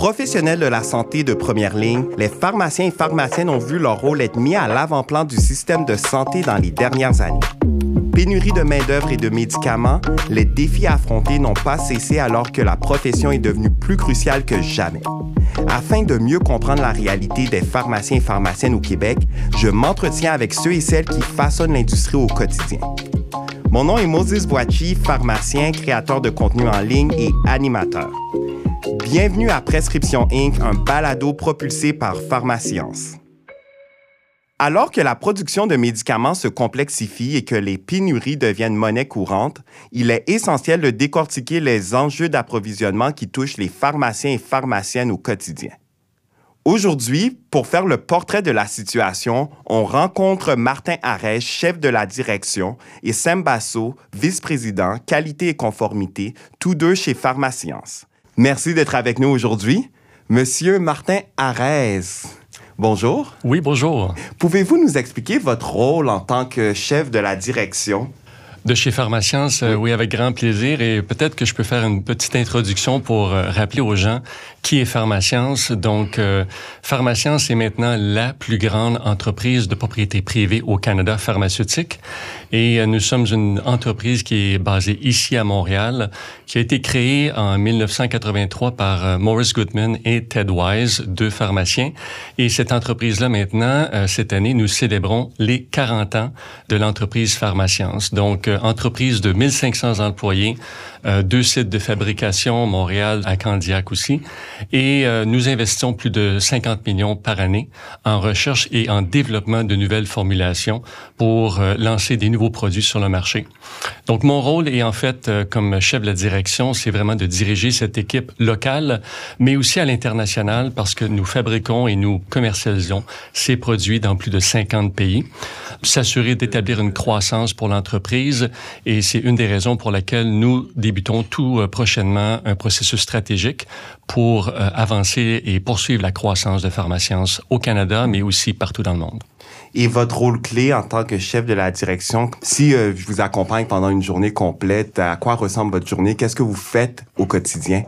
Professionnels de la santé de première ligne, les pharmaciens et pharmaciennes ont vu leur rôle être mis à l'avant-plan du système de santé dans les dernières années. Pénurie de main-d'œuvre et de médicaments, les défis affrontés n'ont pas cessé alors que la profession est devenue plus cruciale que jamais. Afin de mieux comprendre la réalité des pharmaciens et pharmaciennes au Québec, je m'entretiens avec ceux et celles qui façonnent l'industrie au quotidien. Mon nom est Moses Boachi, pharmacien, créateur de contenu en ligne et animateur. Bienvenue à Prescription Inc., un balado propulsé par Pharmascience. Alors que la production de médicaments se complexifie et que les pénuries deviennent monnaie courante, il est essentiel de décortiquer les enjeux d'approvisionnement qui touchent les pharmaciens et pharmaciennes au quotidien. Aujourd'hui, pour faire le portrait de la situation, on rencontre Martin Arèche, chef de la direction, et Sam Basso, vice-président qualité et conformité, tous deux chez Pharmascience. Merci d'être avec nous aujourd'hui. Monsieur Martin Arès. Bonjour. Oui, bonjour. Pouvez-vous nous expliquer votre rôle en tant que chef de la direction? De chez Pharmascience, euh, oui. avec grand plaisir. Et peut-être que je peux faire une petite introduction pour euh, rappeler aux gens qui est Pharmascience. Donc, euh, est maintenant la plus grande entreprise de propriété privée au Canada pharmaceutique. Et nous sommes une entreprise qui est basée ici à Montréal, qui a été créée en 1983 par Morris Goodman et Ted Wise, deux pharmaciens. Et cette entreprise-là, maintenant, cette année, nous célébrons les 40 ans de l'entreprise Pharmascience. Donc, entreprise de 1500 employés, euh, deux sites de fabrication, Montréal, à Candiac aussi. Et euh, nous investissons plus de 50 millions par année en recherche et en développement de nouvelles formulations pour euh, lancer des nouveaux produits sur le marché. Donc, mon rôle est en fait, comme chef de la direction, c'est vraiment de diriger cette équipe locale, mais aussi à l'international parce que nous fabriquons et nous commercialisons ces produits dans plus de 50 pays. S'assurer d'établir une croissance pour l'entreprise et c'est une des raisons pour laquelle nous débutons tout euh, prochainement un processus stratégique pour euh, avancer et poursuivre la croissance de Pharmascience au Canada, mais aussi partout dans le monde. Et votre rôle clé en tant que chef de la direction, si euh, je vous accompagne pendant une journée complète, à quoi ressemble votre journée? Qu'est-ce que vous faites au quotidien?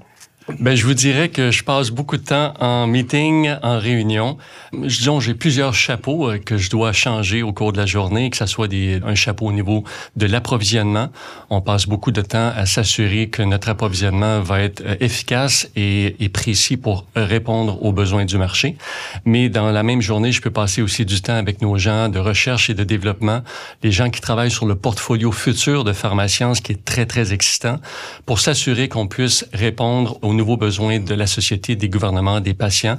Ben, je vous dirais que je passe beaucoup de temps en meeting, en réunion. Disons, j'ai plusieurs chapeaux euh, que je dois changer au cours de la journée, que ce soit des, un chapeau au niveau de l'approvisionnement. On passe beaucoup de temps à s'assurer que notre approvisionnement va être euh, efficace et, précis pour répondre aux besoins du marché. Mais dans la même journée, je peux passer aussi du temps avec nos gens de recherche et de développement, les gens qui travaillent sur le portfolio futur de Pharmascience, qui est très, très excitant, pour s'assurer qu'on puisse répondre aux nouveaux besoins de la société, des gouvernements, des patients,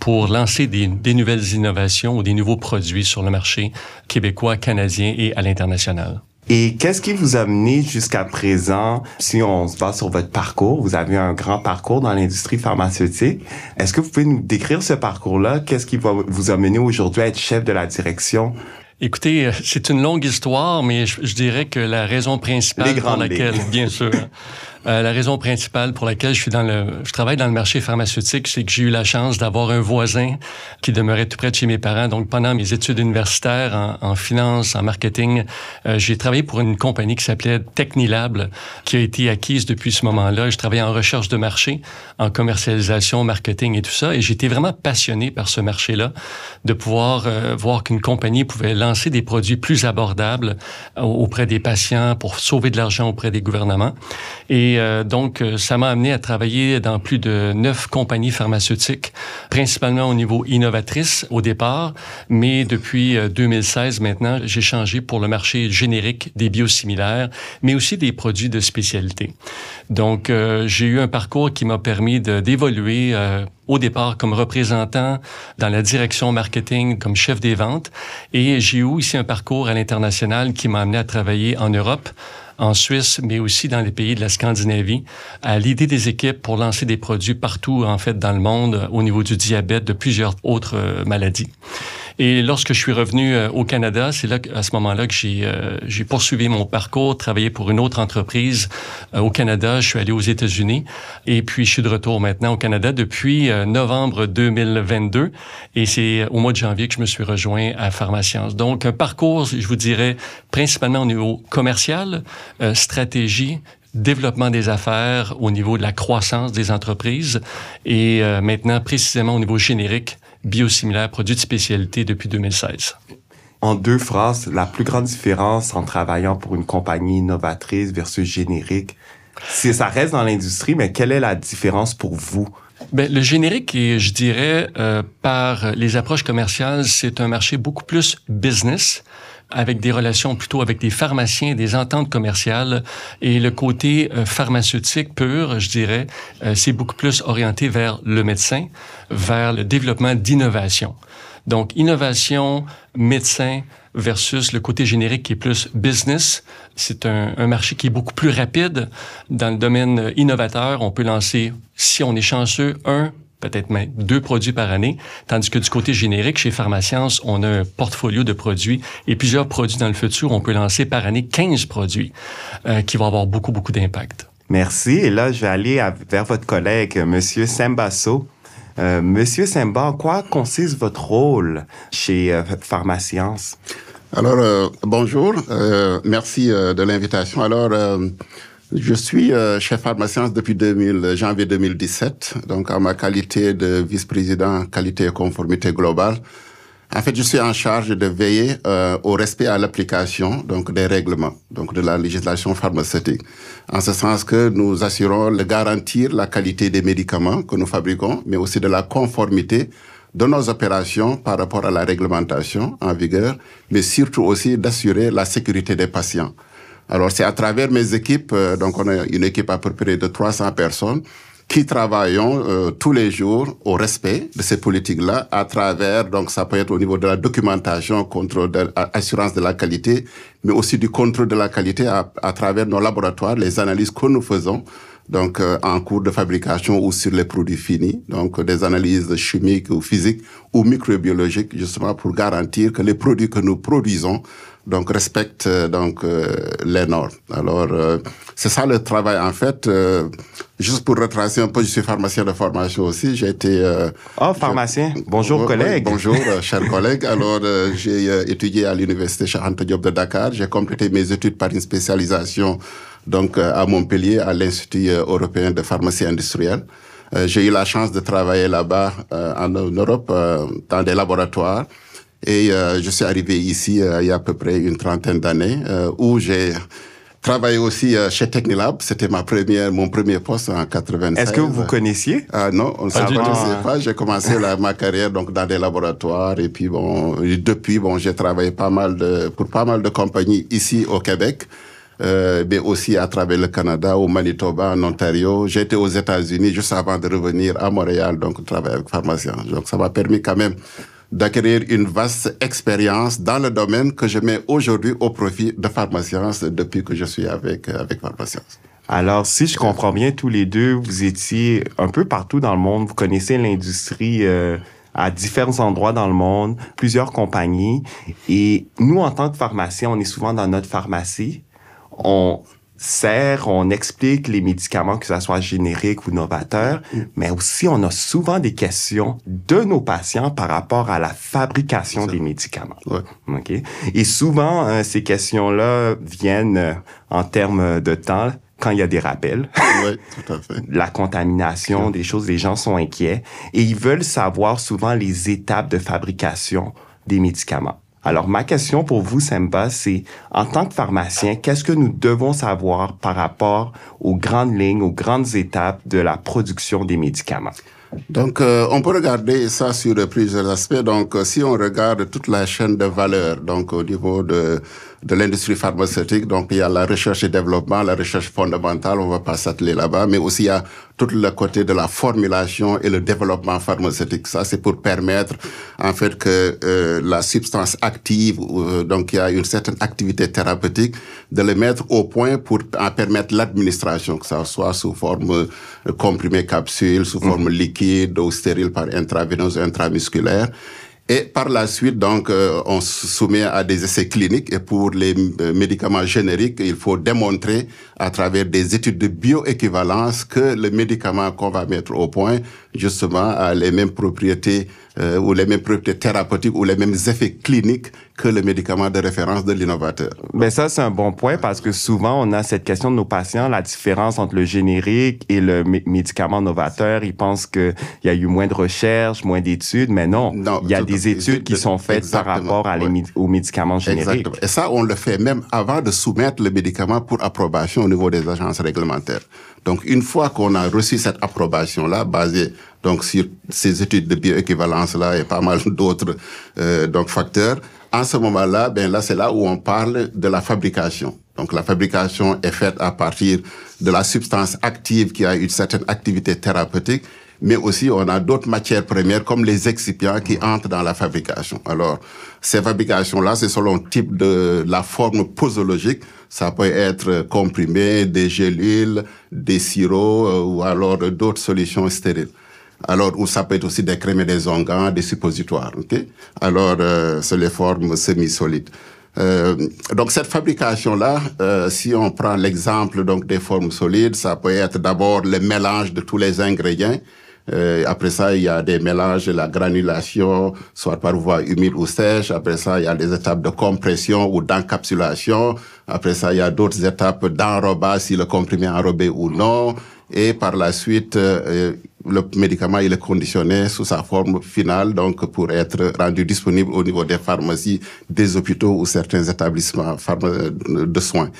pour lancer des, des nouvelles innovations ou des nouveaux produits sur le marché québécois, canadien et à l'international. Et qu'est-ce qui vous a mené jusqu'à présent, si on se base sur votre parcours, vous avez un grand parcours dans l'industrie pharmaceutique. Est-ce que vous pouvez nous décrire ce parcours-là? Qu'est-ce qui va vous a mené aujourd'hui à être chef de la direction? Écoutez, euh, c'est une longue histoire, mais je, je, dirais que la raison principale pour laquelle, bien sûr, Euh, la raison principale pour laquelle je suis dans le, je travaille dans le marché pharmaceutique, c'est que j'ai eu la chance d'avoir un voisin qui demeurait tout près de chez mes parents. Donc, pendant mes études universitaires en, finance, en marketing, euh, j'ai travaillé pour une compagnie qui s'appelait Technilab, qui a été acquise depuis ce moment-là. Je travaillais en recherche de marché, en commercialisation, marketing et tout ça. Et j'étais vraiment passionné par ce marché-là, de pouvoir euh, voir qu'une compagnie pouvait lancer des produits plus abordables auprès des patients pour sauver de l'argent auprès des gouvernements. Et et euh, donc, euh, ça m'a amené à travailler dans plus de neuf compagnies pharmaceutiques, principalement au niveau innovatrice au départ, mais depuis 2016 euh, maintenant, j'ai changé pour le marché générique des biosimilaires, mais aussi des produits de spécialité. Donc, j'ai eu un parcours qui m'a permis d'évoluer au départ comme représentant dans la direction marketing comme chef des ventes et j'ai eu aussi un parcours à l'international qui m'a amené à travailler en Europe en Suisse, mais aussi dans les pays de la Scandinavie, à l'idée des équipes pour lancer des produits partout, en fait, dans le monde, au niveau du diabète, de plusieurs autres euh, maladies. Et lorsque je suis revenu euh, au Canada, c'est là à ce moment-là que j'ai euh, j'ai poursuivi mon parcours, travaillé pour une autre entreprise euh, au Canada. Je suis allé aux États-Unis et puis je suis de retour maintenant au Canada depuis novembre 2022 et c'est au mois de janvier que je me suis rejoint à Pharmascience. Donc un parcours, je vous dirais, principalement au niveau commercial, stratégie, développement des affaires au niveau de la croissance des entreprises et maintenant précisément au niveau générique, biosimilaire, produits de spécialité depuis 2016. En deux phrases, la plus grande différence en travaillant pour une compagnie innovatrice versus générique, si ça reste dans l'industrie, mais quelle est la différence pour vous? Ben, le générique, et je dirais, euh, par les approches commerciales, c'est un marché beaucoup plus business avec des relations plutôt avec des pharmaciens, des ententes commerciales. Et le côté euh, pharmaceutique pur, je dirais, euh, c'est beaucoup plus orienté vers le médecin, vers le développement d'innovation. Donc, innovation, médecin versus le côté générique qui est plus business. C'est un, un, marché qui est beaucoup plus rapide. Dans le domaine innovateur, on peut lancer, si on est chanceux, un peut-être même deux produits par année, tandis que du côté générique, chez Pharmacience, on a un portfolio de produits et plusieurs produits dans le futur. On peut lancer par année 15 produits euh, qui vont avoir beaucoup, beaucoup d'impact. Merci. Et là, je vais aller vers votre collègue, Monsieur Sembasso. Euh, Monsieur Semba, en quoi consiste votre rôle chez euh, Pharmacience? Alors, euh, bonjour. Euh, merci de l'invitation. Alors, je suis euh, chef pharmacien depuis 2000, janvier 2017, donc en ma qualité de vice-président qualité et conformité globale. En fait, je suis en charge de veiller euh, au respect à l'application donc des règlements donc de la législation pharmaceutique. En ce sens que nous assurons de garantir la qualité des médicaments que nous fabriquons, mais aussi de la conformité de nos opérations par rapport à la réglementation en vigueur, mais surtout aussi d'assurer la sécurité des patients. Alors c'est à travers mes équipes, euh, donc on a une équipe à peu près de 300 personnes qui travaillons euh, tous les jours au respect de ces politiques-là à travers, donc ça peut être au niveau de la documentation, contrôle de, assurance de la qualité, mais aussi du contrôle de la qualité à, travers nos laboratoires, les analyses que nous faisons donc euh, en cours de fabrication ou sur les produits finis, donc des analyses chimiques ou physiques ou microbiologiques justement pour garantir que les produits que nous produisons donc respectent euh, donc euh, les normes. Alors euh, c'est ça le travail en fait. juste pour retracer un peu, je suis pharmacien de formation aussi. J'ai été. oh pharmacien. Bonjour collègue. bonjour chers collègues. Alors j'ai étudié à l'université Charente Diop de Dakar. J'ai complété mes études par une spécialisation donc à Montpellier à l'Institut européen de pharmacie industrielle. j'ai eu la chance de travailler là-bas en Europe dans des laboratoires et euh, je suis arrivé ici euh, il y a à peu près une trentaine d'années, euh, où j'ai travaillé aussi chez Technilab. C'était ma première, mon premier poste en 96. Est-ce que vous vous connaissiez Non, on ne se pas. J'ai commencé la, ma carrière donc dans des laboratoires et puis bon, depuis bon, j'ai travaillé pas mal de pour pas mal de compagnies ici au Québec. Euh, mais aussi à travers le Canada, au Manitoba, en Ontario. J'étais aux États-Unis juste avant de revenir à Montréal, donc travailler avec pharmacien. Donc ça m'a permis quand même d'acquérir une vaste expérience dans le domaine que je mets aujourd'hui au profit de Pharmacience depuis que je suis avec, euh, avec Pharmacience. Alors, si je comprends bien, tous les deux, vous étiez un peu partout dans le monde, vous connaissez l'industrie euh, à différents endroits dans le monde, plusieurs compagnies. Et nous, en tant que pharmaciens, on est souvent dans notre pharmacie. On, sert, on explique les médicaments, que ce soit générique ou novateur, mais aussi on a souvent des questions de nos patients par rapport à la fabrication des médicaments. Okay? Et souvent, euh, ces questions-là viennent euh, en termes de temps quand il y a des rappels. Oui, tout à fait. la contamination, des choses, les gens sont inquiets et ils veulent savoir souvent les étapes de fabrication des médicaments. Alors, ma question pour vous, Semba, c'est, en tant que pharmacien, qu'est-ce que nous devons savoir par rapport aux grandes lignes, aux grandes étapes de la production des médicaments? Donc, euh, on peut regarder ça sur plusieurs aspects. Donc, euh, si on regarde toute la chaîne de valeur, donc au niveau de de l'industrie pharmaceutique. Donc, il y a la recherche et développement, la recherche fondamentale, on va pas s'atteler là-bas, mais aussi il y a tout le côté de la formulation et le développement pharmaceutique. Ça, c'est pour permettre, en fait, que euh, la substance active, euh, donc il y a une certaine activité thérapeutique, de le mettre au point pour en permettre l'administration, que ça soit sous forme euh, comprimée capsule, sous forme mmh. liquide ou stérile par intraveineuse intramusculaire. Et par la suite, donc, euh, on se soumet à des essais cliniques. Et pour les euh, médicaments génériques, il faut démontrer à travers des études de bioéquivalence que le médicament qu'on va mettre au point, justement, a les mêmes propriétés euh, ou les mêmes propriétés thérapeutiques ou les mêmes effets cliniques que le médicament de référence de l'innovateur. Mais ça, c'est un bon point parce que souvent, on a cette question de nos patients, la différence entre le générique et le médicament novateur. Ils pensent qu'il y a eu moins de recherches, moins d'études, mais non. il y a des études qui sont faites par rapport à aux médicaments génériques. Et ça, on le fait même avant de soumettre le médicament pour approbation au niveau des agences réglementaires. Donc, une fois qu'on a reçu cette approbation-là, basée donc sur ces études de bioéquivalence-là et pas mal d'autres euh, donc facteurs, en ce moment-là, ben là, c'est là où on parle de la fabrication. Donc, la fabrication est faite à partir de la substance active qui a une certaine activité thérapeutique, mais aussi on a d'autres matières premières comme les excipients qui entrent dans la fabrication. Alors, ces fabrications-là, c'est selon le type de la forme posologique. Ça peut être comprimé, des gélules, des sirops euh, ou alors d'autres solutions stériles. Alors, ou ça peut être aussi des crèmes des onguents, des suppositoires. ok? Alors, euh, c'est les formes semi-solides. Euh, donc cette fabrication là, euh, si on prend l'exemple donc des formes solides, ça peut être d'abord le mélange de tous les ingrédients. Euh, après ça, il y a des mélanges, la granulation, soit par voie humide ou sèche. Après ça, il y a des étapes de compression ou d'encapsulation. Après ça, il y a d'autres étapes d'enrobage, si le comprimé est enrobé ou non. Et par la suite, euh, le médicament il est conditionné sous sa forme finale, donc pour être rendu disponible au niveau des pharmacies, des hôpitaux ou certains établissements de soins.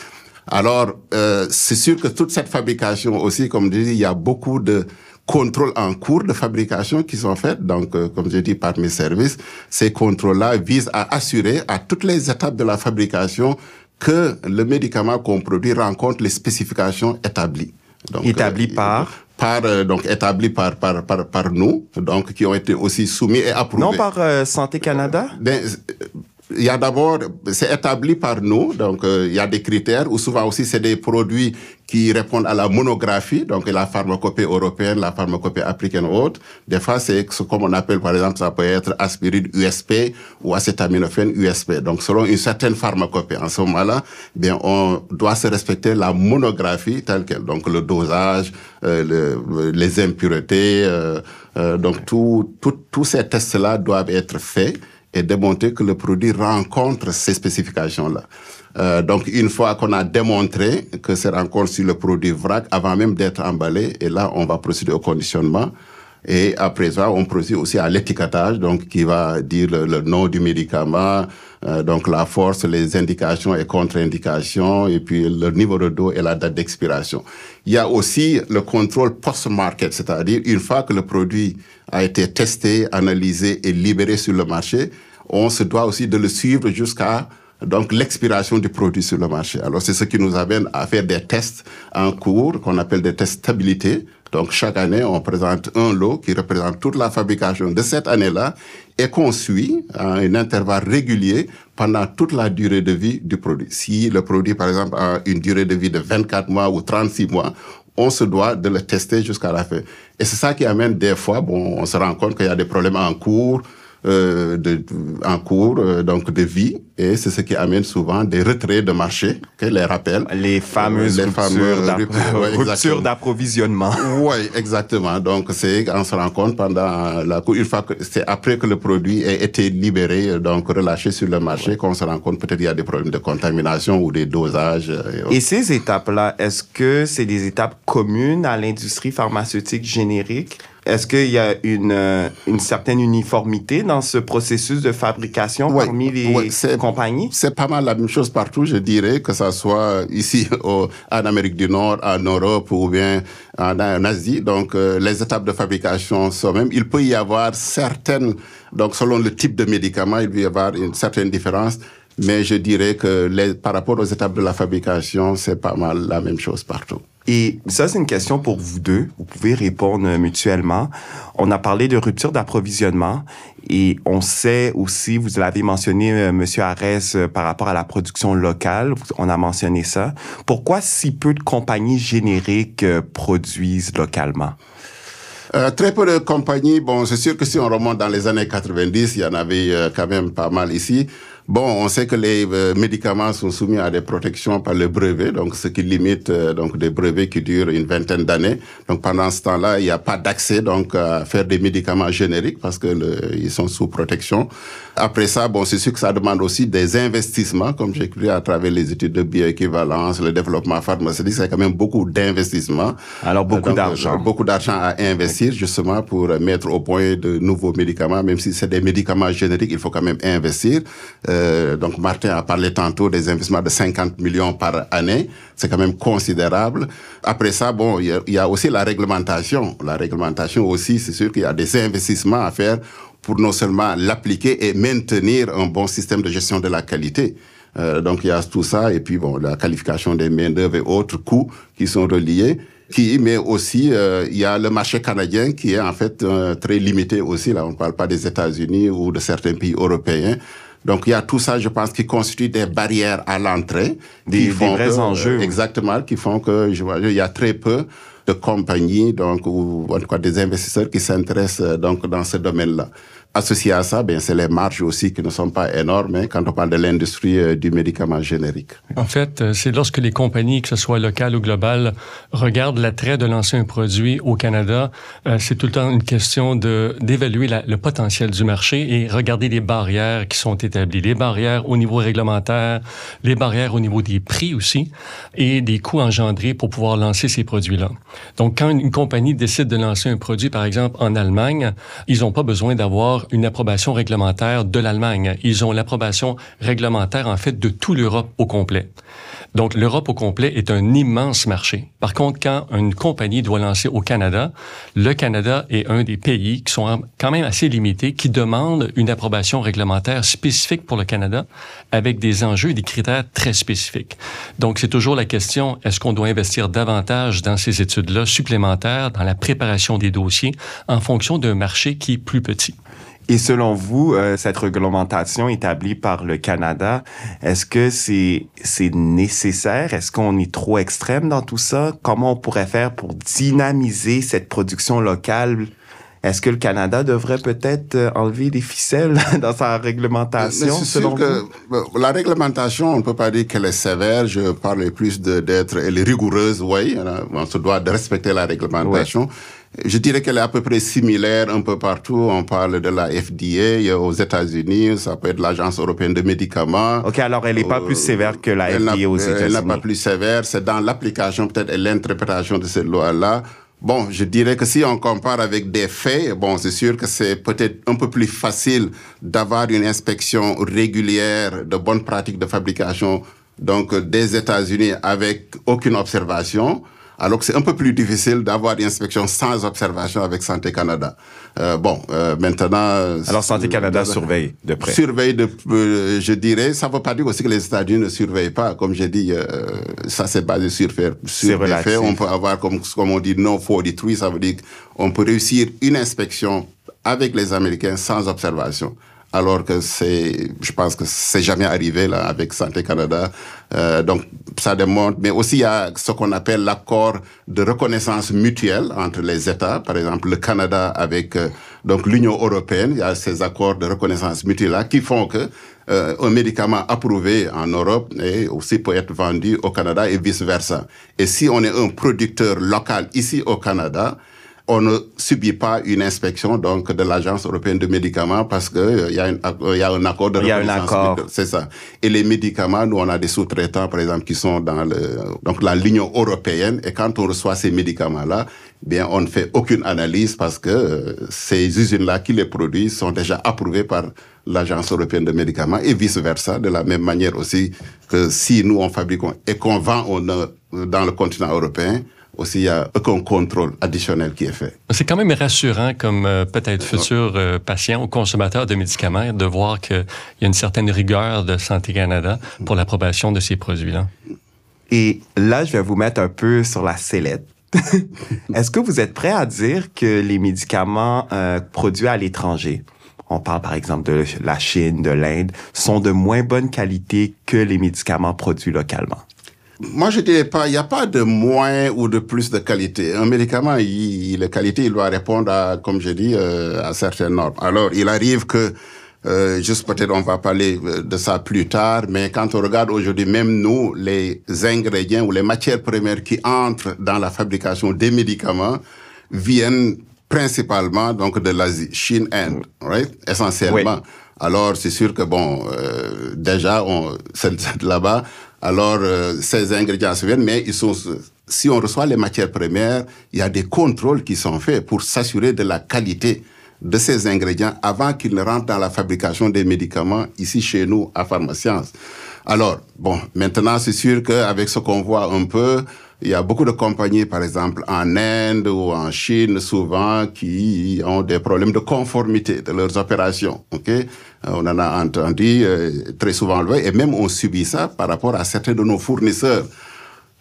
Alors, euh, c'est sûr que toute cette fabrication aussi, comme je dis, il y a beaucoup de contrôles en cours de fabrication qui sont faits. Donc, euh, comme je dis, par mes services, ces contrôles-là visent à assurer à toutes les étapes de la fabrication que le médicament qu'on produit rencontre les spécifications établies. Donc, établies euh, par par euh, donc établi par, par par par nous donc qui ont été aussi soumis et approuvés. Non par euh, Santé Canada? Ben, il y a d'abord, c'est établi par nous, donc euh, il y a des critères, ou souvent aussi c'est des produits qui répondent à la monographie, donc la pharmacopée européenne, la pharmacopée africaine ou autre. Des fois, c'est comme on appelle, par exemple, ça peut être aspirine USP ou acétaminophène USP. Donc, selon une certaine pharmacopée, en ce moment-là, bien, on doit se respecter la monographie telle qu'elle. Donc, le dosage, euh, le, les impuretés, euh, donc tous ces tests-là doivent être faits et démontrer que le produit rencontre ces spécifications-là. Euh, donc, une fois qu'on a démontré que c'est rencontre sur le produit vrac, avant même d'être emballé, et là, on va procéder au conditionnement. Et après ça, on procède aussi à l'étiquetage, donc qui va dire le, nom du médicament, euh, donc la force, les indications et contre-indications, et puis le niveau de dos et la date d'expiration. Il y a aussi le contrôle post-market, c'est-à-dire une fois que le produit a été testé, analysé et libéré sur le marché, on se doit aussi de le suivre jusqu'à donc l'expiration du produit sur le marché. Alors c'est ce qui nous amène à faire des tests en cours qu'on appelle des tests stabilité. Donc chaque année, on présente un lot qui représente toute la fabrication de cette année-là et qu'on suit à un intervalle régulier pendant toute la durée de vie du produit. Si le produit, par exemple, a une durée de vie de 24 mois ou 36 mois, on se doit de le tester jusqu'à la fin. Et c'est ça qui amène des fois, bon, on se rend compte qu'il y a des problèmes en cours, euh, de, en cours euh, donc de vie et c'est ce qui amène souvent des retraits de marché, que les rappels. Les fameuses les ruptures d'approvisionnement. Oui, exactement. Donc c'est on se rend compte pendant la une fois que c'est après que le produit a été libéré donc relâché sur le marché qu'on se rend compte peut-être il y a des problèmes de contamination ou des dosages. Euh, et, et ces étapes-là, est-ce que c'est des étapes communes à l'industrie pharmaceutique générique? Est-ce qu'il y a une, euh, une certaine uniformité dans ce processus de fabrication parmi les compagnies? C'est pas mal la même chose partout, je dirais, que ce soit ici en Amérique du Nord, en Europe ou bien en, Asie. Donc, euh, les étapes de fabrication sont mêmes. Il peut y avoir certaines, donc selon le type de médicament, il peut y avoir une certaine différence. Mais je dirais que les, par rapport aux étapes de la fabrication, c'est pas mal la même chose partout. Et ça, c'est une question pour vous deux. Vous pouvez répondre mutuellement. On a parlé de rupture d'approvisionnement et on sait aussi, vous l'avez mentionné, euh, Monsieur Arès, euh, par rapport à la production locale. On a mentionné ça. Pourquoi si peu de compagnies génériques euh, produisent localement? Euh, très peu de compagnies. Bon, c'est sûr que si on remonte dans les années 90, il y en avait quand même pas mal ici. Bon, on sait que les euh, médicaments sont soumis à des protections par le brevet, donc ce qui limite euh, donc des brevets qui durent une vingtaine d'années. Donc pendant ce temps-là, il n'y a pas d'accès donc à faire des médicaments génériques parce que le, ils sont sous protection. Après ça, bon, c'est sûr que ça demande aussi des investissements, comme j'ai écrit à travers les études de bioéquivalence, le développement pharmaceutique, c'est quand même beaucoup d'investissements. Alors beaucoup d'argent. Beaucoup d'argent à investir justement pour mettre au point de nouveaux médicaments, même si c'est des médicaments génériques, il faut quand même investir. Euh, donc Martin a parlé tantôt des investissements de 50 millions par année, c'est quand même considérable. Après ça, bon, il y, a aussi la réglementation. La réglementation aussi, c'est sûr qu'il y a des investissements à faire pour non seulement l'appliquer et maintenir un bon système de gestion de la qualité. Euh, donc il y a tout ça et puis bon la qualification des main d'œuvre et autres coûts qui sont reliés. Mais aussi euh, il y a le marché canadien qui est en fait euh, très limité aussi. Là, on ne parle pas des États-Unis ou de certains pays européens. Donc il y a tout ça, je pense, qui constitue des barrières à l'entrée, des, des vrais enjeux. Exactement, qui font que je vois, il y a très peu de compagnies, donc ou en tout cas des investisseurs qui s'intéressent donc dans ce domaine-là. Associé à ça, ben, c'est les marges aussi qui ne sont pas énormes hein, quand on parle de l'industrie euh, du médicament générique. En fait, euh, c'est lorsque les compagnies, que ce soit locales ou globales, regardent l'attrait de lancer un produit au Canada, euh, c'est tout le temps une question de d'évaluer le potentiel du marché et regarder les barrières qui sont établies, les barrières au niveau réglementaire, les barrières au niveau des prix aussi et des coûts engendrés pour pouvoir lancer ces produits-là. Donc, quand une compagnie décide de lancer un produit, par exemple en Allemagne, ils n'ont pas besoin d'avoir une approbation réglementaire de l'Allemagne. Ils ont l'approbation réglementaire, en fait, de toute l'Europe au complet. Donc, l'Europe au complet est un immense marché. Par contre, quand une compagnie doit lancer au Canada, le Canada est un des pays qui sont quand même assez limités, qui demandent une approbation réglementaire spécifique pour le Canada, avec des enjeux et des critères très spécifiques. Donc, c'est toujours la question, est-ce qu'on doit investir davantage dans ces études-là supplémentaires, dans la préparation des dossiers, en fonction d'un marché qui est plus petit? Et selon vous, euh, cette réglementation établie par le Canada, est-ce que c'est c'est nécessaire? Est-ce qu'on est trop extrême dans tout ça? Comment on pourrait faire pour dynamiser cette production locale? Est-ce que le Canada devrait peut-être euh, enlever des ficelles dans sa réglementation, selon que, vous? La réglementation, on ne peut pas dire qu'elle est sévère. Je parle plus d'être, elle est rigoureuse, oui. On se doit de respecter la réglementation. Je dirais qu'elle est à peu près similaire un peu partout. On parle de la FDA aux États-Unis, ça peut être l'Agence européenne de médicaments. Ok, alors elle n'est pas plus sévère que la FDA aux États-Unis. Elle n'est pas plus sévère, c'est dans l'application peut-être et l'interprétation de cette loi-là. Bon, je dirais que si on compare avec des faits, bon, c'est sûr que c'est peut-être un peu plus facile d'avoir une inspection régulière de bonnes pratiques de fabrication, donc des États-Unis avec aucune observation alors que c'est un peu plus difficile d'avoir une inspection sans observation avec Santé Canada. Euh, bon, euh, maintenant... Alors Santé Canada surveille de près. Surveille de, euh, je dirais, ça ne veut pas dire aussi que les États-Unis ne surveillent pas. Comme j'ai dit, euh, ça c'est basé sur, faire, sur des faits. On peut avoir, comme, comme on dit, no 43, ça veut dire qu'on peut réussir une inspection avec les Américains sans observation alors que c'est, je pense que c'est jamais arrivé là avec Santé Canada. Euh, donc ça démontre, mais aussi il y a ce qu'on appelle l'accord de reconnaissance mutuelle entre les États. Par exemple, le Canada avec euh, donc l'Union européenne, il y a ces accords de reconnaissance mutuelle là qui font que euh, un médicament approuvé en Europe et aussi peut être vendu au Canada et vice versa. Et si on est un producteur local ici au Canada, on ne subit pas une inspection donc de l'agence européenne de médicaments parce que il euh, y, a euh, y a un accord de il y a un accord. c'est ça. Et les médicaments nous on a des sous-traitants par exemple qui sont dans le donc la l'Union européenne. Et quand on reçoit ces médicaments là bien on ne fait aucune analyse parce que euh, ces usines là qui les produisent sont déjà approuvées par l'agence européenne de médicaments et vice versa de la même manière aussi que si nous on fabrique et qu'on vend on, dans le continent européen aussi il y a aucun contrôle additionnel qui est fait. C'est quand même rassurant comme euh, peut-être futur euh, patient ou consommateur de médicaments de voir qu'il y a une certaine rigueur de Santé Canada pour l'approbation de ces produits-là. Et là, je vais vous mettre un peu sur la sellette. Est-ce que vous êtes prêt à dire que les médicaments euh, produits à l'étranger, on parle par exemple de la Chine, de l'Inde, sont de moins bonne qualité que les médicaments produits localement? Moi, je dirais pas, il n'y a pas de moins ou de plus de qualité. Un médicament, il, la qualité, il doit répondre à, comme je dis, euh, à certaines normes. Alors, il arrive que Euh, juste peut-être on va parler euh, de ça plus tard, mais quand on regarde aujourd'hui, même nous, les ingrédients ou les matières premières qui entrent dans la fabrication des médicaments viennent principalement donc de l'Asie, Chine, Inde, right? essentiellement. Alors c'est sûr que bon, euh, déjà on c'est là-bas. Alors euh, ces ingrédients se viennent, mais ils sont si on reçoit les matières premières, il y a des contrôles qui sont faits pour s'assurer de la qualité de ces ingrédients avant qu'ils ne rentrent dans la fabrication des médicaments ici chez nous à Pharmacience. Alors, bon, maintenant c'est sûr qu'avec ce qu'on voit un peu, il y a beaucoup de compagnies, par exemple en Inde ou en Chine, souvent, qui ont des problèmes de conformité de leurs opérations. Ok, on en a entendu euh, très souvent, et même on subit ça par rapport à certains de nos fournisseurs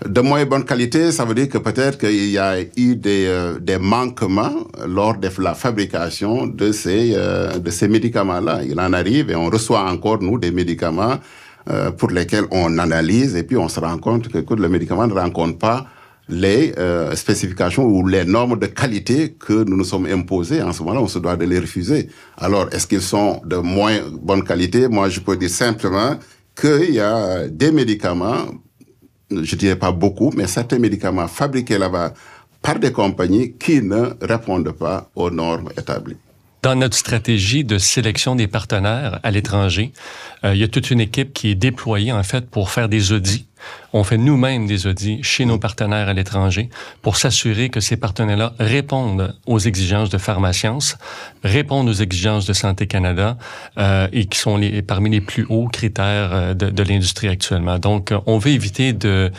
de moins bonne qualité, ça veut dire que peut-être qu'il y a eu des, euh, manquements lors de la fabrication de ces, euh, de ces médicaments-là. Il en arrive et on reçoit encore, nous, des médicaments euh, pour lesquels on analyse et puis on se rend compte que, que le médicament ne rencontre pas les spécifications ou les normes de qualité que nous nous sommes imposées. En ce moment-là, on se doit de les refuser. Alors, est-ce qu'ils sont de moins bonne qualité? Moi, je peux dire simplement qu'il y a des médicaments je dirais pas beaucoup, mais certains médicaments fabriqués là-bas par des compagnies qui ne répondent pas aux normes établies. Dans notre stratégie de sélection des partenaires à l'étranger, euh, il y a toute une équipe qui est déployée en fait pour faire des audits. On fait nous-mêmes des audits chez nos partenaires à l'étranger pour s'assurer que ces partenaires-là répondent aux exigences de pharmacience, répondent aux exigences de Santé Canada euh, et qui sont parmi les plus hauts critères euh, de, de l'industrie actuellement. Donc, on veut éviter de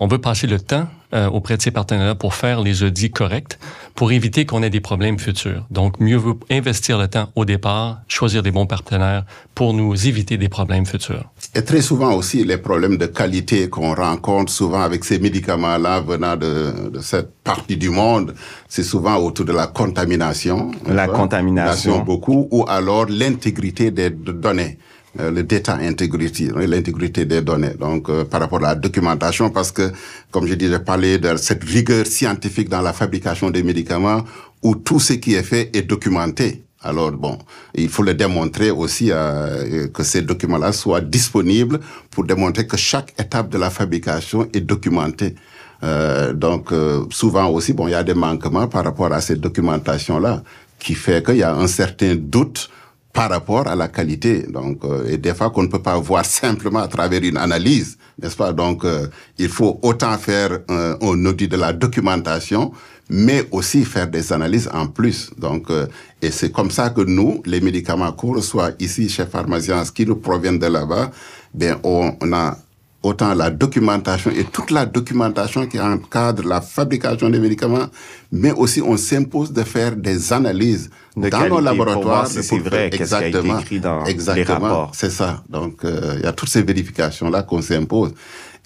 on veut passer le temps euh, auprès de ces partenaires pour faire les audits corrects, pour éviter qu'on ait des problèmes futurs. Donc, mieux vaut investir le temps au départ, choisir des bons partenaires pour nous éviter des problèmes futurs. Et très souvent aussi, les problèmes de qualité qu'on rencontre souvent avec ces médicaments-là venant de, de cette partie du monde, c'est souvent autour de la contamination. La contamination. Beaucoup, ou alors l'intégrité des données. Euh, le data integrity, l'intégrité des données. Donc, euh, par rapport à la documentation, parce que, comme je disais, parler de cette rigueur scientifique dans la fabrication des médicaments, où tout ce qui est fait est documenté. Alors bon, il faut le démontrer aussi euh, que ces documents-là soient disponibles pour démontrer que chaque étape de la fabrication est documentée. Euh, donc souvent aussi, bon, il y a des manquements par rapport à cette documentation-là, qui fait qu'il y a un certain doute par rapport à la qualité. Donc, euh, et des fois qu'on ne peut pas voir simplement à travers une analyse, n'est-ce pas? Donc, euh, il faut autant faire un, un, audit de la documentation, mais aussi faire des analyses en plus. Donc, euh, et c'est comme ça que nous, les médicaments qu'on reçoit ici chez Pharmaciens, qui nous proviennent de là-bas, ben on, on a autant la documentation et toute la documentation qui encadre la fabrication des médicaments, mais aussi on s'impose de faire des analyses dans nos laboratoires. c'est vrai, exactement, écrit dans exactement, les rapports. C'est ça. Donc euh, il y a toutes ces vérifications là qu'on s'impose.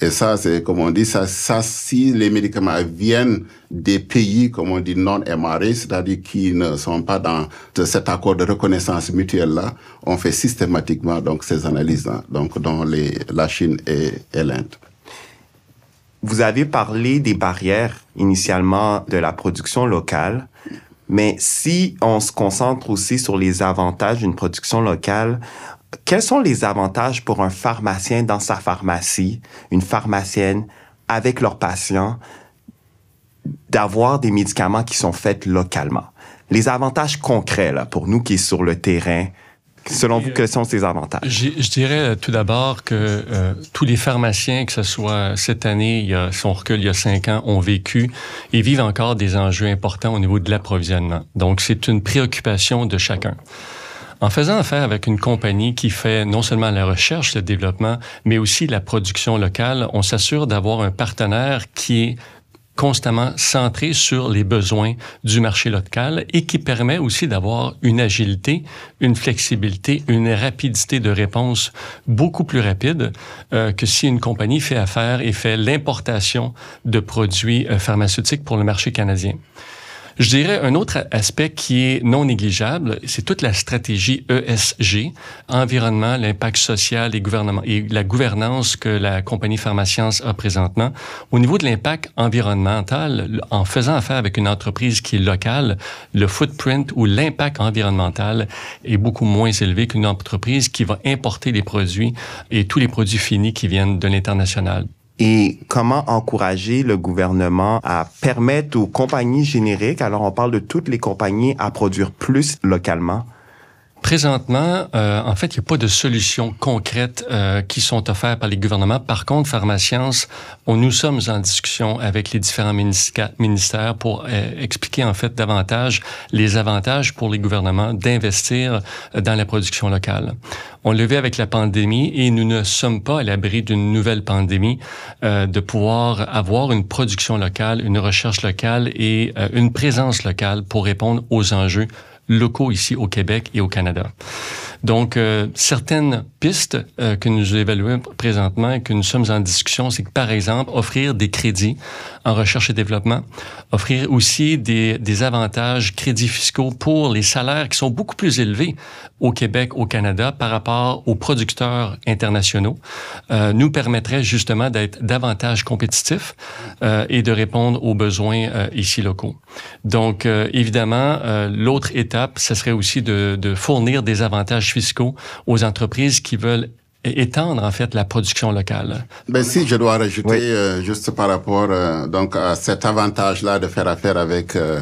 Et ça, c'est comme on dit, ça, ça, si les médicaments viennent des pays, comme on dit, non MRA, c'est-à-dire qui ne sont pas dans cet accord de reconnaissance mutuelle-là, on fait systématiquement donc ces analyses-là, donc dans les, la Chine et, et l'Inde. Vous avez parlé des barrières initialement de la production locale, mais si on se concentre aussi sur les avantages d'une production locale, quels sont les avantages pour un pharmacien dans sa pharmacie, une pharmacienne avec leurs patients, d'avoir des médicaments qui sont faits localement? Les avantages concrets là, pour nous qui est sur le terrain, Selon vous, quels sont ces avantages? Je, dirais euh, tout d'abord que euh, tous les pharmaciens, que ce soit cette année, il y a, son recul il y a cinq ans, ont vécu et vivent encore des enjeux importants au niveau de l'approvisionnement. Donc, c'est une préoccupation de chacun. En faisant affaire avec une compagnie qui fait non seulement la recherche, le développement, mais aussi la production locale, on s'assure d'avoir un partenaire qui est constamment centré sur les besoins du marché local et qui permet aussi d'avoir une agilité, une flexibilité, une rapidité de réponse beaucoup plus rapide euh, que si une compagnie fait affaire et fait l'importation de produits euh, pharmaceutiques pour le marché canadien. Je dirais un autre aspect qui est non négligeable, c'est toute la stratégie ESG, environnement, l'impact social et, gouvernement, et la gouvernance que la compagnie Pharmacience a présentement. Au niveau de l'impact environnemental, en faisant affaire avec une entreprise qui est locale, le footprint ou l'impact environnemental est beaucoup moins élevé qu'une entreprise qui va importer les produits et tous les produits finis qui viennent de l'international et comment encourager le gouvernement à permettre aux compagnies génériques, alors on parle de toutes les compagnies, à produire plus localement? Présentement, euh, en fait, il n'y a pas de solutions concrètes euh, qui sont offertes par les gouvernements. Par contre, Pharmascience, on, nous sommes en discussion avec les différents ministères pour euh, expliquer en fait davantage les avantages pour les gouvernements d'investir dans la production locale. On le vit avec la pandémie et nous ne sommes pas à l'abri d'une nouvelle pandémie, de pouvoir avoir une production locale, une recherche locale et une présence locale pour répondre aux enjeux locaux ici au Québec et au Canada. Donc, euh, certaines pistes euh, que nous évaluons présentement et que nous sommes en discussion, c'est que, par exemple, offrir des crédits en recherche et développement, offrir aussi des, des avantages crédits fiscaux pour les salaires qui sont beaucoup plus élevés au Québec, au Canada, par rapport aux producteurs internationaux, euh, nous permettrait justement d'être davantage compétitifs euh, et de répondre aux besoins euh, ici locaux. Donc, euh, évidemment, l'autre étape, ce serait aussi de, de fournir des avantages fiscaux aux entreprises qui veulent étendre en fait la production locale. Ben si je dois rajouter euh, juste par rapport euh, donc à cet avantage-là de faire affaire avec euh,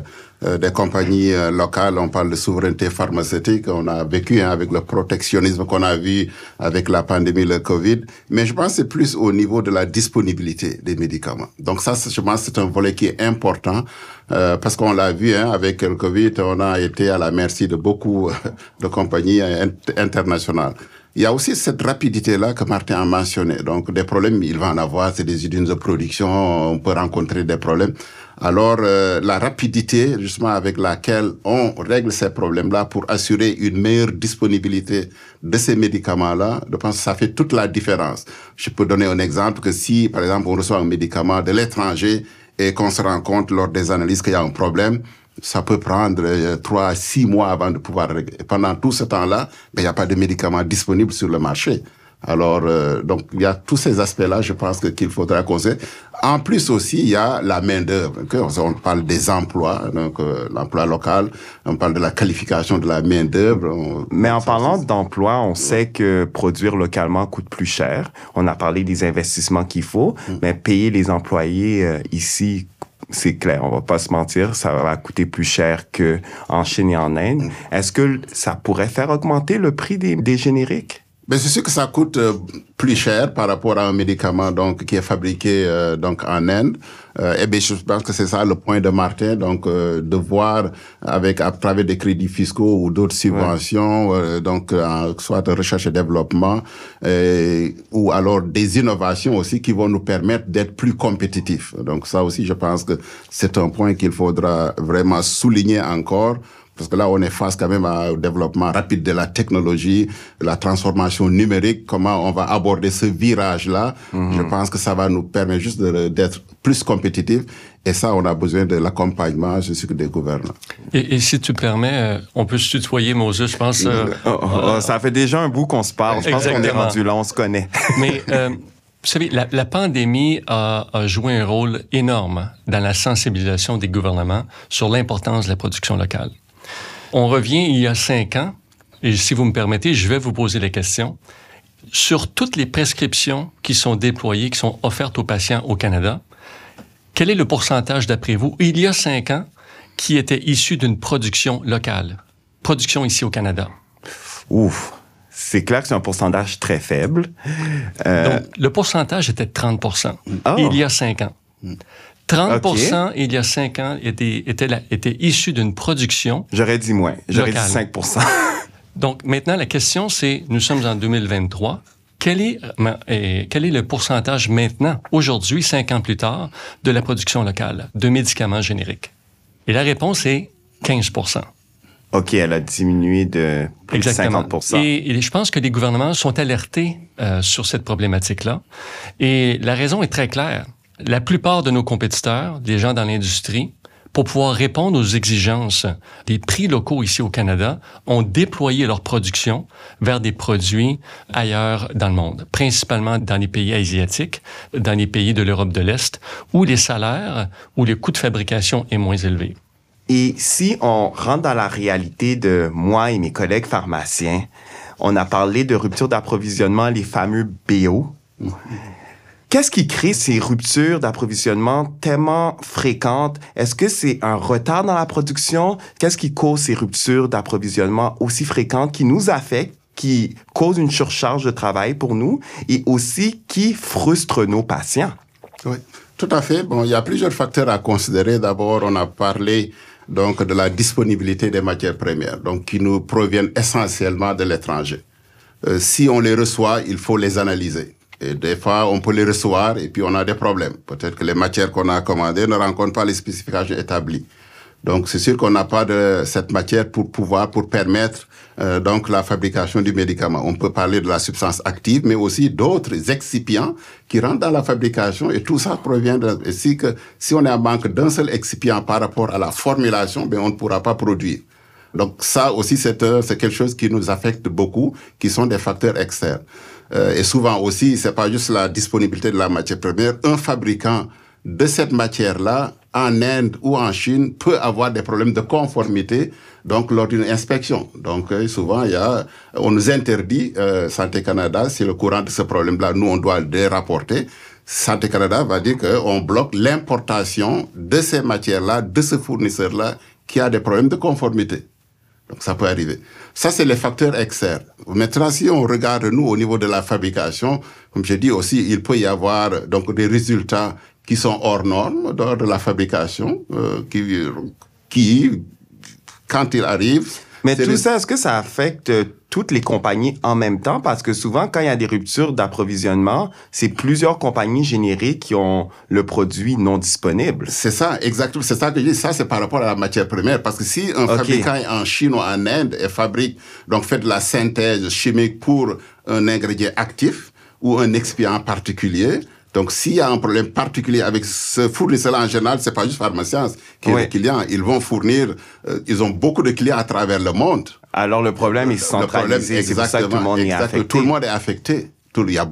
des compagnies locales, on parle de souveraineté pharmaceutique, on a vécu hein, avec le protectionnisme qu'on a vu avec la pandémie, le Covid, mais je pense que c'est plus au niveau de la disponibilité des médicaments. Donc ça, je pense c'est un volet qui est important parce qu'on l'a vu hein, avec le Covid, on a été à la merci de beaucoup de compagnies internationales. Il y a aussi cette rapidité-là que Martin a mentionné. Donc, des problèmes, il va en avoir. C'est des usines de production. On peut rencontrer des problèmes. Alors, euh, la rapidité, justement, avec laquelle on règle ces problèmes-là pour assurer une meilleure disponibilité de ces médicaments-là, je pense que ça fait toute la différence. Je peux donner un exemple que si, par exemple, on reçoit un médicament de l'étranger et qu'on se rend compte lors des analyses qu'il y a un problème, ça peut prendre euh, trois à six mois avant de pouvoir régler. Pendant tout ce temps-là, ben, il n'y a pas de médicaments disponibles sur le marché. Alors, euh, donc, il y a tous ces aspects-là, je pense qu'il faudra causer. En plus aussi, il y a la main-d'œuvre. On parle des emplois, donc euh, l'emploi local, on parle de la qualification de la main-d'œuvre. Mais en parlant d'emploi, on sait que produire localement coûte plus cher. On a parlé des investissements qu'il faut, mm. mais payer les employés ici c'est clair, on va pas se mentir, ça va coûter plus cher que en Chine et en Inde. Mm. Est-ce que ça pourrait faire augmenter le prix des, des génériques? Ben c'est sûr que ça coûte euh, plus cher par rapport à un médicament donc qui est fabriqué euh, donc en Inde. Euh, et bien je pense que c'est ça le point de Martin donc euh, de voir avec à travers des crédits fiscaux ou d'autres subventions euh, donc soit de recherche et développement ou alors des innovations aussi qui vont nous permettre d'être plus compétitifs. Donc ça aussi je pense que c'est un point qu'il faudra vraiment souligner encore parce que là, on est face quand même au développement rapide de la technologie, la transformation numérique, comment on va aborder ce virage-là? Mhm. Je pense que ça va nous permettre juste d'être plus compétitifs. Et ça, on a besoin de l'accompagnement, je suis que des gouvernants. Et, et, si tu permets, euh, on peut se tutoyer, Moses, je pense. Euh, oh, oh, oh, ça fait déjà un bout qu'on se parle. Je pense qu'on est rendu là, on se connaît. Mais euh, vous savez, la, la pandémie a, a, joué un rôle énorme dans la sensibilisation des gouvernements sur l'importance de la production locale. On revient il y a cinq ans, et si vous me permettez, je vais vous poser la question. Sur toutes les prescriptions qui sont déployées, qui sont offertes aux patients au Canada, quel est le pourcentage, d'après vous, il y a cinq ans, qui était issu d'une production locale, production ici au Canada? Ouf! C'est clair que c'est un pourcentage très faible. Euh... Donc, le pourcentage était de 30 oh. il y a cinq ans. 30% il y a cinq ans, était, était, était issu d'une production. J'aurais dit moins. J'aurais dit 5 Donc maintenant, la question, c'est, nous sommes en 2023. Quel est, euh, quel est le pourcentage maintenant, aujourd'hui, cinq ans plus tard, de la production locale de médicaments génériques? Et la réponse est 15 OK, elle a diminué de plus de 50 et, je pense que les gouvernements sont alertés euh, sur cette problématique-là. Et la raison est très claire la plupart de nos compétiteurs, des gens dans l'industrie, pour pouvoir répondre aux exigences des prix locaux ici au Canada, ont déployé leur production vers des produits ailleurs dans le monde, principalement dans les pays asiatiques, dans les pays de l'Europe de l'Est, où les salaires, où le coût de fabrication est moins élevé. Et si on rentre dans la réalité de moi et mes collègues pharmaciens, on a parlé de rupture d'approvisionnement, les fameux BO. Qu'est-ce qui crée ces ruptures d'approvisionnement tellement fréquentes? Est-ce que c'est un retard dans la production? Qu'est-ce qui cause ces ruptures d'approvisionnement aussi fréquentes qui nous affectent, qui causent une surcharge de travail pour nous et aussi qui frustrent nos patients? Oui, tout à fait. Bon, il y a plusieurs facteurs à considérer. D'abord, on a parlé donc de la disponibilité des matières premières, donc qui nous proviennent essentiellement de l'étranger. Euh, si on les reçoit, il faut les analyser. Et des fois, on peut les recevoir et puis on a des problèmes. Peut-être que les matières qu'on a commandées ne rencontrent pas les spécifications établies. Donc, c'est sûr qu'on n'a pas de cette matière pour pouvoir, pour permettre euh, donc la fabrication du médicament. On peut parler de la substance active, mais aussi d'autres excipients qui rentrent dans la fabrication et tout ça provient de... Si, que, si on est en manque d'un seul excipient par rapport à la formulation, ben on ne pourra pas produire. Donc ça aussi, c'est euh, quelque chose qui nous affecte beaucoup, qui sont des facteurs externes. Euh, et souvent aussi, c'est pas juste la disponibilité de la matière première. Un fabricant de cette matière-là en Inde ou en Chine peut avoir des problèmes de conformité donc lors d'une inspection. Donc euh, souvent il y a on nous interdit euh, Santé Canada c'est le courant de ce problème-là nous on doit le rapporter. Santé Canada va dire qu'on bloque l'importation de ces matières-là de ce fournisseur-là qui a des problèmes de conformité. Donc ça peut arriver. Ça, c'est les facteurs externes. Maintenant, si on regarde, nous, au niveau de la fabrication, comme j'ai dit aussi, il peut y avoir donc des résultats qui sont hors normes dans de la fabrication, euh, qui, qui, quand ils arrivent... Mais tout ça, est-ce que ça affecte toutes les compagnies en même temps? Parce que souvent quand il y a des ruptures d'approvisionnement, c'est plusieurs compagnies générées qui ont le produit non disponible. C'est ça, exactement. C'est ça que je dis. Ça, c'est par rapport à la matière première. Parce que si un fabricant en Chine ou en Inde et fabrique, donc fait de la synthèse chimique pour un ingrédient actif ou un excipient particulier, donc, s'il y a un problème particulier avec ce fournisseur en général, c'est pas juste pharmacien qui est le client. Ils vont fournir, euh, ils ont beaucoup de clients à travers le monde. Alors, le problème est centralisé. C'est pour ça que tout le monde est affecté. Tout le monde est affecté. Tout, il y a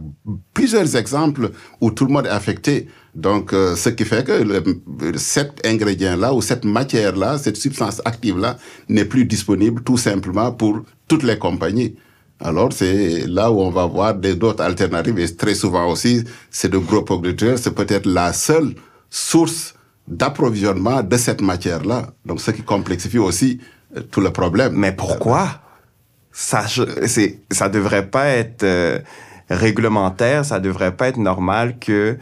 plusieurs exemples où tout le monde est affecté. Donc, euh, ce qui fait que le, cet ingrédient-là ou cette matière-là, cette substance active-là n'est plus disponible tout simplement pour toutes les compagnies. Alors, c'est là où on va voir d'autres alternatives. Et très souvent aussi, c'est de gros producteurs. C'est peut-être la seule source d'approvisionnement de cette matière-là. Donc, ce qui complexifie aussi euh, tout le problème. Mais pourquoi? Ça, c'est, ça devrait pas être euh, réglementaire, ça devrait pas être normal que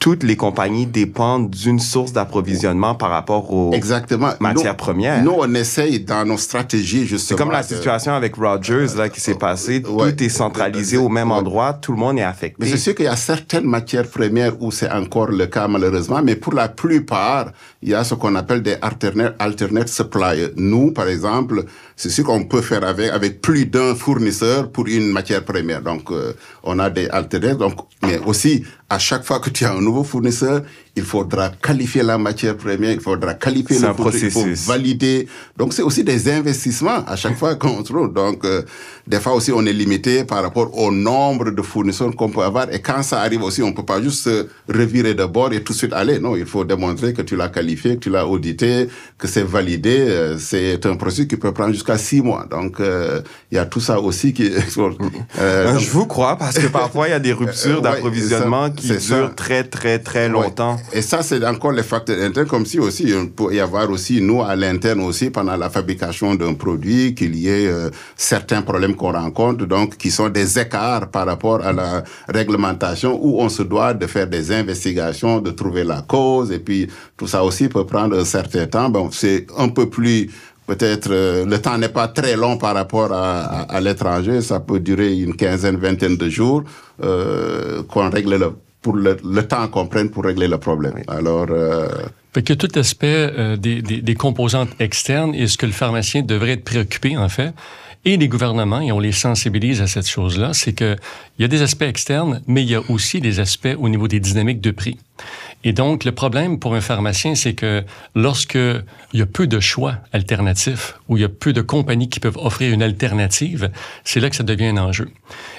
toutes les compagnies dépendent d'une source d'approvisionnement par rapport aux Exactement. matières premières. Nous, on essaye dans nos stratégies, justement. C'est comme la situation avec Rogers, là, qui s'est passée. Tout est centralisé au même endroit. Tout le monde est affecté. Mais c'est sûr qu'il y a certaines matières premières où c'est encore le cas, malheureusement. Mais pour la plupart, il y a ce qu'on appelle des alternate, alternate suppliers. Nous, par exemple, c'est sûr qu'on peut faire avec, avec plus d'un fournisseur pour une matière première. Donc, euh, on a des alternates. Donc, mais aussi, à chaque fois que tu as un nouveau fournisseur, il faudra qualifier la matière première, il faudra qualifier le produit, il faut valider. Donc, c'est aussi des investissements à chaque fois qu'on trouve. Donc, euh, des fois aussi, on est limité par rapport au nombre de fournisseurs qu'on peut avoir. Et quand ça arrive aussi, on peut pas juste se revirer de bord et tout de suite aller. Non, il faut démontrer que tu l'as qualifié, que tu l'as audité, que c'est validé. Euh, c'est un processus qui peut prendre jusqu'à six mois. Donc, euh, il y a tout ça aussi qui... euh, Je vous crois, parce que parfois, il y a des ruptures d'approvisionnement qui durent très, très, très longtemps. Et ça, c'est encore les facteurs internes, comme si aussi, il peut y avoir aussi, nous, à l'interne aussi, pendant la fabrication d'un produit, qu'il y ait euh, certains problèmes qu'on rencontre, donc, qui sont des écarts par rapport à la réglementation, où on se doit de faire des investigations, de trouver la cause, et puis tout ça aussi peut prendre un certain temps. Bon, c'est un peu plus peut-être euh, le temps n'est pas très long par rapport à, à, l'étranger, ça peut durer une quinzaine, vingtaine de jours euh, qu'on règle le pour le, le temps qu'on prenne pour régler le problème. Alors. Euh... Fait que tout aspect euh, des, des, des, composantes externes est ce que le pharmacien devrait être préoccupé, en fait. Et les gouvernements, et on les sensibilise à cette chose-là, c'est que il y a des aspects externes, mais il y a aussi des aspects au niveau des dynamiques de prix. Et donc, le problème pour un pharmacien, c'est que lorsque il y a peu de choix alternatifs ou il y a peu de compagnies qui peuvent offrir une alternative, c'est là que ça devient un enjeu.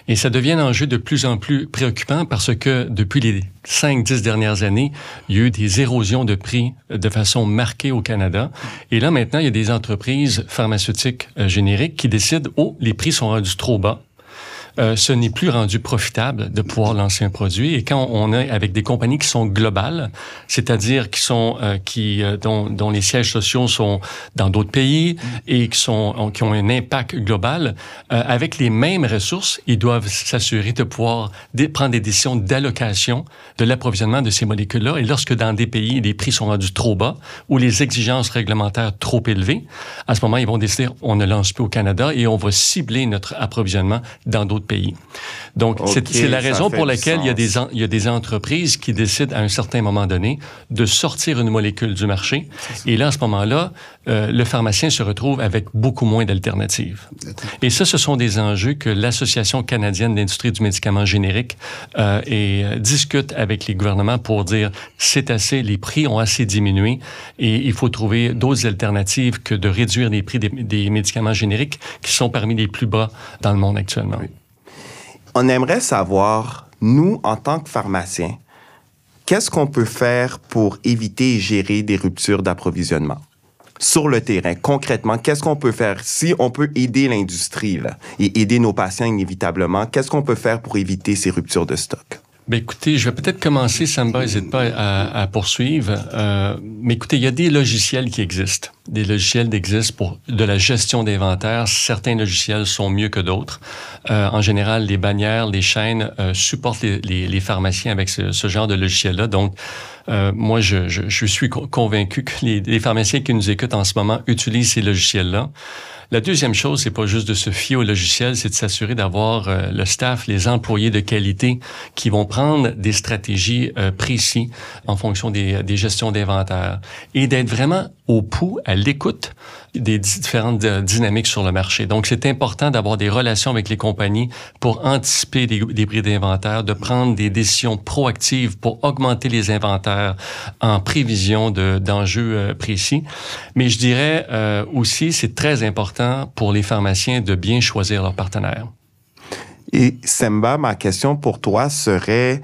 Et ça devient un enjeu de plus en plus préoccupant parce que depuis les 5-10 dernières années, il y a eu des érosions de prix de façon marquée au Canada. Et là, maintenant, il y a des entreprises pharmaceutiques euh, génériques qui décident, oh, les prix sont rendus trop bas euh, ce n'est plus rendu profitable de pouvoir lancer un produit. Et quand on est avec des compagnies qui sont globales, c'est-à-dire qui sont euh, qui euh, dont, les sièges sociaux sont dans d'autres pays et qui sont qui ont un impact global, avec les mêmes ressources, ils doivent s'assurer de pouvoir prendre des décisions d'allocation de l'approvisionnement de ces molécules-là. Et lorsque dans des pays les prix sont rendus trop bas ou les exigences réglementaires trop élevées, à ce moment ils vont décider on ne lance plus au Canada et on va cibler notre approvisionnement dans d'autres pays. Donc, c'est la raison pour laquelle il y, a des, il y, a des, entreprises qui décident à un certain moment donné de sortir une molécule du marché. Et là, à ce moment-là, euh, le pharmacien se retrouve avec beaucoup moins d'alternatives. Et ça, ce sont des enjeux que l'Association canadienne d'industrie du médicament générique euh, et, euh, discute avec les gouvernements pour dire c'est assez, les prix ont assez diminué et il faut trouver d'autres alternatives que de réduire les prix des, des médicaments génériques qui sont parmi les plus bas dans le monde actuellement. On aimerait savoir, nous, en tant que pharmaciens, qu'est-ce qu'on peut faire pour éviter et gérer des ruptures d'approvisionnement? Sur le terrain, concrètement, qu'est-ce qu'on peut faire? Si on peut aider l'industrie et aider nos patients inévitablement, qu'est-ce qu'on peut faire pour éviter ces ruptures de stock? Ben écoutez, je vais peut-être commencer, Samba, n'hésite pas à, à poursuivre. Euh, mais écoutez, il y a des logiciels qui existent. Des logiciels existent pour de la gestion d'inventaire. Certains logiciels sont mieux que d'autres. Euh, en général, les bannières, les chaînes euh, supportent les, les, les, pharmaciens avec ce, ce genre de logiciel-là. Donc, euh, moi, je, je, je, suis convaincu que les, les pharmaciens qui nous écoutent en ce moment utilisent ces logiciels-là. La deuxième chose, c'est pas juste de se fier au logiciel, c'est de s'assurer d'avoir euh, le staff, les employés de qualité qui vont prendre des stratégies euh, précises en fonction des, des gestions d'inventaire et d'être vraiment au pouls, à l'écoute des différentes euh, dynamiques sur le marché. Donc, c'est important d'avoir des relations avec les compagnies pour anticiper des, prix d'inventaire, de prendre des décisions proactives pour augmenter les inventaires en prévision d'enjeux précis. Mais je dirais euh, aussi, c'est très important pour les pharmaciens de bien choisir leurs partenaires. Et Semba, ma question pour toi serait,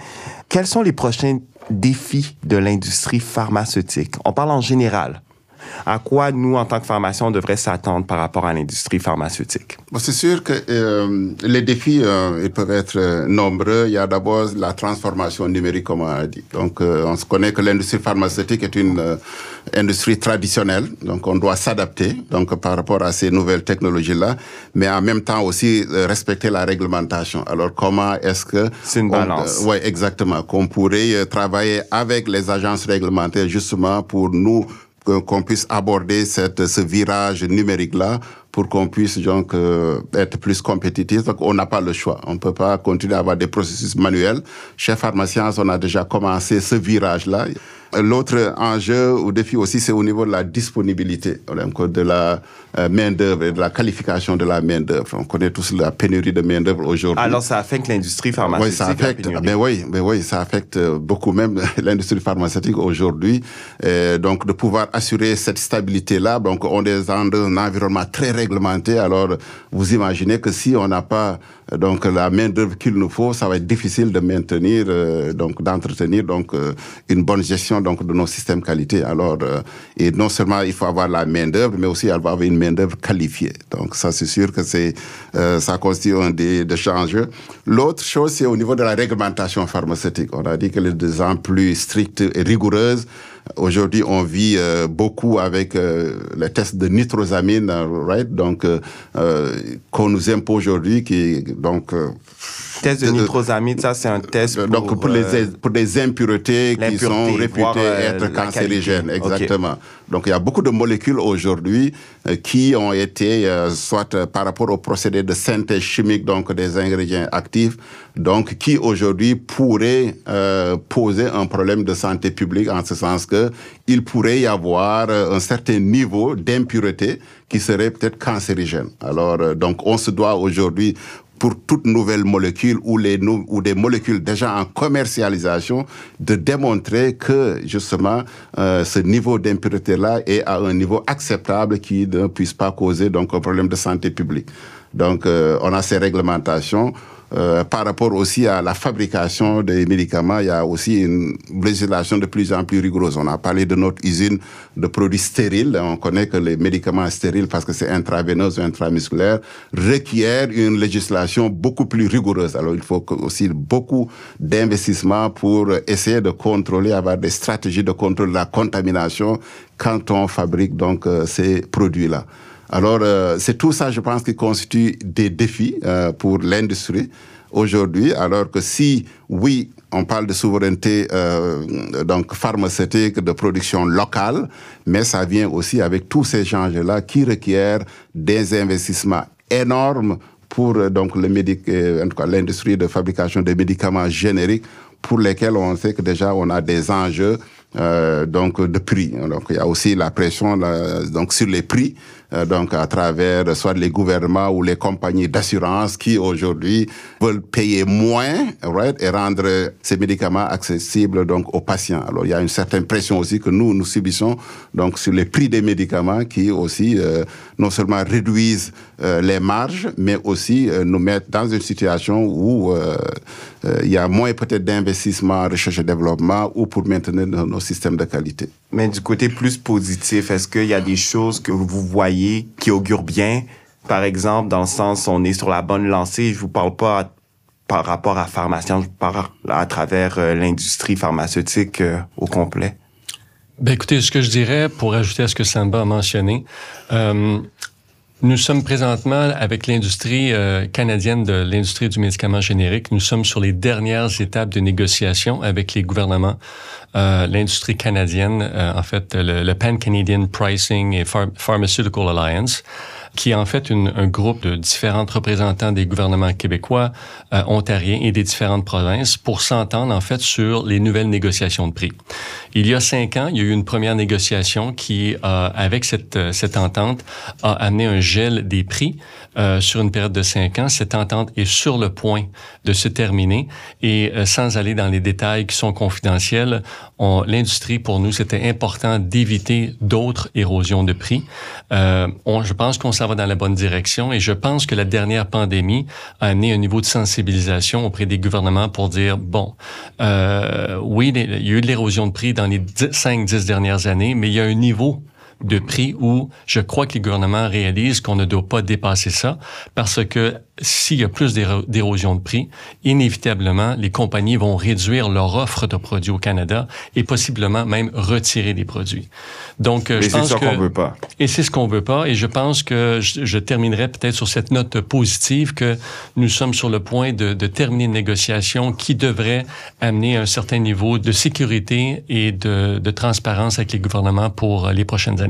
quels sont les prochains défis de l'industrie pharmaceutique? On parle en général à quoi nous, en tant que pharmaciens, on devrait s'attendre par rapport à l'industrie pharmaceutique? Bon, c'est sûr que euh, les défis, euh, ils peuvent être euh, nombreux. Il y a d'abord la transformation numérique, comme on a dit. Donc, on se connaît que l'industrie pharmaceutique est une industrie traditionnelle, donc on doit s'adapter donc par rapport à ces nouvelles technologies-là, mais en même temps aussi respecter la réglementation. Alors, comment est-ce que... C'est une balance. Oui, exactement. Qu'on pourrait travailler avec les agences réglementaires justement pour nous qu'on puisse aborder cette, ce virage numérique-là pour qu'on puisse donc euh, être plus compétitif. Donc on n'a pas le choix. On ne peut pas continuer à avoir des processus manuels. Chez Pharmaciens, on a déjà commencé ce virage-là. L'autre enjeu ou défi aussi, c'est au niveau de la disponibilité de la euh, main-d'œuvre et de la qualification de la main-d'œuvre. On connaît tous la pénurie de main-d'œuvre aujourd'hui. Alors, ça affecte l'industrie pharmaceutique. Oui, ça affecte, ben oui, ben oui, ça affecte beaucoup même l'industrie pharmaceutique aujourd'hui. Donc, de pouvoir assurer cette stabilité-là, donc on est dans un environnement très réglementé. Alors, vous imaginez que si on n'a pas donc la main d'œuvre qu'il nous faut, ça va être difficile de maintenir, euh, donc d'entretenir donc euh, une bonne gestion donc de nos systèmes qualité. Alors euh, et non seulement il faut avoir la main d'œuvre, mais aussi avoir une main d'œuvre qualifiée. Donc ça c'est sûr que c'est ça constitue un des, des. L'autre chose c'est au niveau de la réglementation pharmaceutique. On a dit qu'elle est de plus en plus stricte et rigoureuse. Aujourd'hui, on vit euh, beaucoup avec euh, les tests de nitrosamine, right? Donc, euh, qu'on nous impose aujourd'hui, qui donc test de nitrosamine, ça c'est un test pour, donc pour, les, pour des impuretés qui sont réputées être cancérigènes, exactement. Donc il y a beaucoup de molécules aujourd'hui qui ont été soit par rapport au procédé de synthèse chimique donc des ingrédients actifs, donc qui aujourd'hui pourraient poser un problème de santé publique en ce sens que il pourrait y avoir euh, un certain niveau d'impureté qui serait peut-être cancérigène. Alors, euh, donc, on se doit aujourd'hui pour toute nouvelle molécule ou, les, ou des molécules déjà en commercialisation, de démontrer que justement euh, ce niveau d'impureté-là est à un niveau acceptable qui ne puisse pas causer donc un problème de santé publique. Donc euh, on a ces réglementations. Euh, par rapport aussi à la fabrication des médicaments, il y a aussi une législation de plus en plus rigoureuse. On a parlé de notre usine de produits stériles. On connaît que les médicaments stériles, parce que c'est intraveineux ou intramusculaire, requièrent une législation beaucoup plus rigoureuse. Alors, il faut aussi beaucoup d'investissements pour essayer de contrôler, avoir des stratégies de contrôle de la contamination quand on fabrique donc euh, ces produits-là. Alors, euh, c'est tout ça, je pense, qui constitue des défis euh, pour l'industrie aujourd'hui, alors que si, oui, on parle de souveraineté euh, donc pharmaceutique, de production locale, mais ça vient aussi avec tous ces changements-là qui requièrent des investissements énormes pour donc le médic en tout cas l'industrie de fabrication des médicaments génériques pour lesquels on sait que déjà on a des enjeux euh, donc de prix. Donc il y a aussi la pression donc sur les prix euh, donc à travers soit les gouvernements ou les compagnies d'assurance qui aujourd'hui veulent payer moins et rendre ces médicaments accessibles donc aux patients. Alors il y a une certaine pression aussi que nous nous subissons donc sur les prix des médicaments qui aussi euh, non seulement réduisent euh, les marges mais aussi nous mettent dans une situation où il y a moins peut-être d'investissement en recherche et développement ou pour maintenir nos systèmes de qualité. Mais du côté plus positif, est-ce qu'il y a des choses que vous voyez qui augurent bien? Par exemple, dans le sens, on est sur la bonne lancée. Je vous parle pas par rapport à pharmacien, je parle à travers euh, l'industrie pharmaceutique euh, au complet. Ben écoutez, ce que je dirais, pour ajouter à ce que Samba a mentionné, euh, nous sommes présentement avec l'industrie euh, canadienne de l'industrie du médicament générique. Nous sommes sur les dernières étapes de négociation avec les gouvernements. Euh, l'industrie canadienne, euh, en fait, le, Pan Canadian Pricing et Pharmaceutical Alliance, qui est en fait un groupe de différents représentants des gouvernements québécois, euh, ontariens et des différentes provinces pour s'entendre en fait sur les nouvelles négociations de prix. Il y a cinq ans, il y a eu une première négociation qui, euh, avec cette, cette entente, a amené un gel des prix euh, sur une période de cinq ans. Cette entente est sur le point de se terminer et euh, sans aller dans les détails qui sont confidentiels, l'industrie, pour nous, c'était important d'éviter d'autres érosions de prix. Euh, je pense qu'on s'en va dans la bonne direction. Et je pense que la dernière pandémie a amené un niveau de sensibilisation auprès des gouvernements pour dire, bon, euh, oui, il y a eu de l'érosion de prix dans les 5-10 dernières années, mais il y a un niveau de prix où je crois que les gouvernements réalisent qu'on ne doit pas dépasser ça parce que s'il y a plus d'érosion de prix, inévitablement, les compagnies vont réduire leur offre de produits au Canada et possiblement même retirer des produits. Donc, euh, je pense que... qu'on veut pas. Et c'est ce qu'on veut pas. Et je pense que je, terminerai peut-être sur cette note positive que nous sommes sur le point de, de, terminer une négociation qui devrait amener un certain niveau de sécurité et de, de transparence avec les gouvernements pour les prochaines années.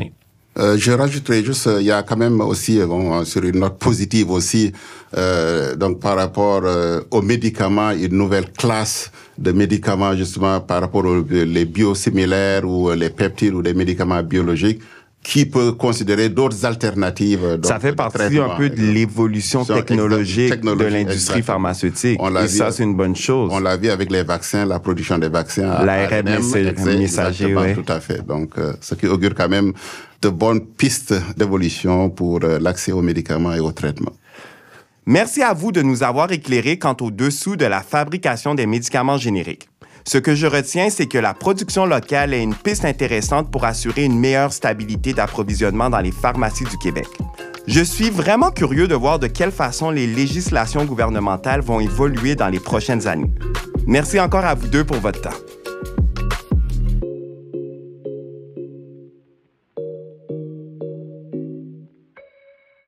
Euh, je rajouterais juste, il y a quand même aussi, bon, sur une note positive aussi, euh, donc par rapport euh, aux médicaments, une nouvelle classe de médicaments justement par rapport aux les biosimilaires ou les peptides ou des médicaments biologiques qui peut considérer d'autres alternatives. Ça fait partie un peu de l'évolution technologique, de l'industrie pharmaceutique. On et ça, c'est une bonne chose. On l'a vu avec les vaccins, la production des vaccins. L'ARN messager, oui. Tout à fait. Donc, ce qui augure quand même de bonnes pistes d'évolution pour euh, l'accès aux médicaments et aux traitements. Merci à vous de nous avoir éclairé quant au dessous de la fabrication des médicaments génériques. Ce que je retiens, c'est que la production locale est une piste intéressante pour assurer une meilleure stabilité d'approvisionnement dans les pharmacies du Québec. Je suis vraiment curieux de voir de quelle façon les législations gouvernementales vont évoluer dans les prochaines années. Merci encore à vous deux pour votre temps.